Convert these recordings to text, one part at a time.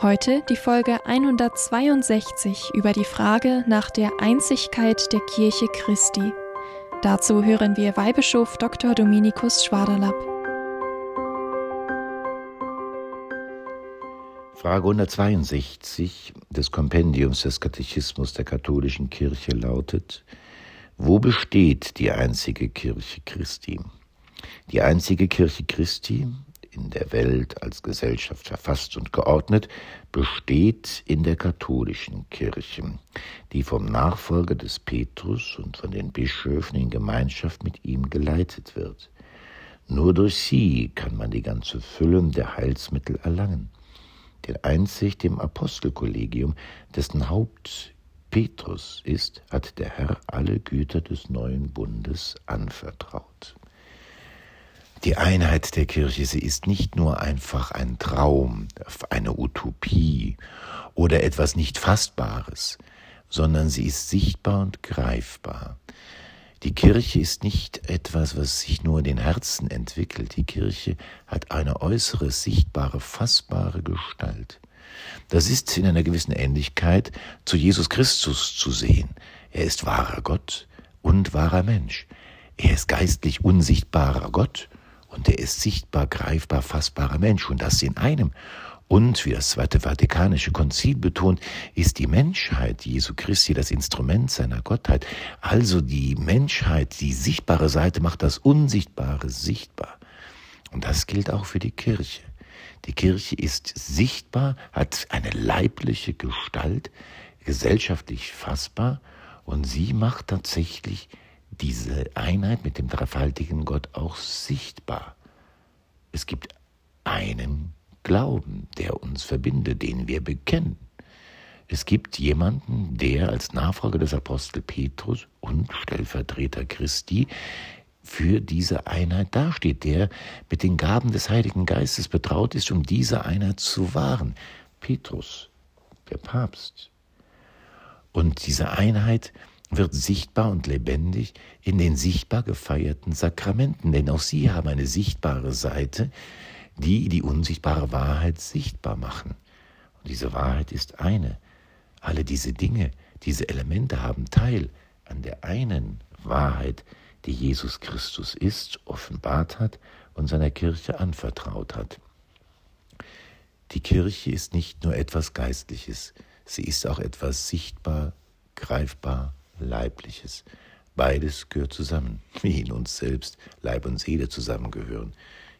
Heute die Folge 162 über die Frage nach der Einzigkeit der Kirche Christi. Dazu hören wir Weihbischof Dr. Dominikus Schwaderlapp. Frage 162 des Kompendiums des Katechismus der katholischen Kirche lautet, wo besteht die einzige Kirche Christi? Die einzige Kirche Christi in der Welt als Gesellschaft verfasst und geordnet, besteht in der katholischen Kirche, die vom Nachfolger des Petrus und von den Bischöfen in Gemeinschaft mit ihm geleitet wird. Nur durch sie kann man die ganze Fülle der Heilsmittel erlangen. Denn einzig dem Apostelkollegium, dessen Haupt Petrus ist, hat der Herr alle Güter des neuen Bundes anvertraut. Die Einheit der Kirche, sie ist nicht nur einfach ein Traum, eine Utopie oder etwas nicht Fassbares, sondern sie ist sichtbar und greifbar. Die Kirche ist nicht etwas, was sich nur in den Herzen entwickelt. Die Kirche hat eine äußere, sichtbare, fassbare Gestalt. Das ist in einer gewissen Ähnlichkeit zu Jesus Christus zu sehen. Er ist wahrer Gott und wahrer Mensch. Er ist geistlich unsichtbarer Gott und er ist sichtbar, greifbar, fassbarer Mensch und das in einem. Und, wie das Zweite Vatikanische Konzil betont, ist die Menschheit Jesu Christi das Instrument seiner Gottheit. Also die Menschheit, die sichtbare Seite macht das Unsichtbare sichtbar. Und das gilt auch für die Kirche. Die Kirche ist sichtbar, hat eine leibliche Gestalt, gesellschaftlich fassbar und sie macht tatsächlich diese Einheit mit dem dreifaltigen Gott auch sichtbar. Es gibt einen Glauben, der uns verbindet, den wir bekennen. Es gibt jemanden, der als Nachfolger des Apostel Petrus und Stellvertreter Christi für diese Einheit dasteht, der mit den Gaben des Heiligen Geistes betraut ist, um diese Einheit zu wahren. Petrus, der Papst. Und diese Einheit wird sichtbar und lebendig in den sichtbar gefeierten Sakramenten, denn auch sie haben eine sichtbare Seite, die die unsichtbare Wahrheit sichtbar machen. Und diese Wahrheit ist eine. Alle diese Dinge, diese Elemente haben Teil an der einen Wahrheit, die Jesus Christus ist, offenbart hat und seiner Kirche anvertraut hat. Die Kirche ist nicht nur etwas Geistliches, sie ist auch etwas sichtbar, greifbar, Leibliches. Beides gehört zusammen, wie in uns selbst Leib und Seele zusammengehören.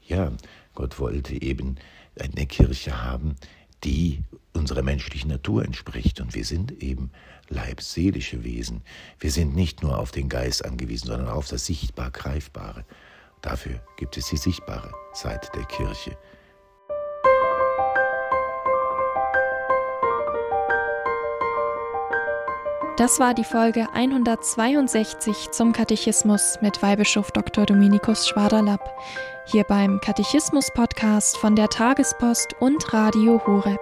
Ja, Gott wollte eben eine Kirche haben, die unserer menschlichen Natur entspricht. Und wir sind eben leibseelische Wesen. Wir sind nicht nur auf den Geist angewiesen, sondern auf das Sichtbar Greifbare. Dafür gibt es die sichtbare Seite der Kirche. Das war die Folge 162 zum Katechismus mit Weihbischof Dr. Dominikus Schwaderlapp, hier beim Katechismus-Podcast von der Tagespost und Radio Horeb.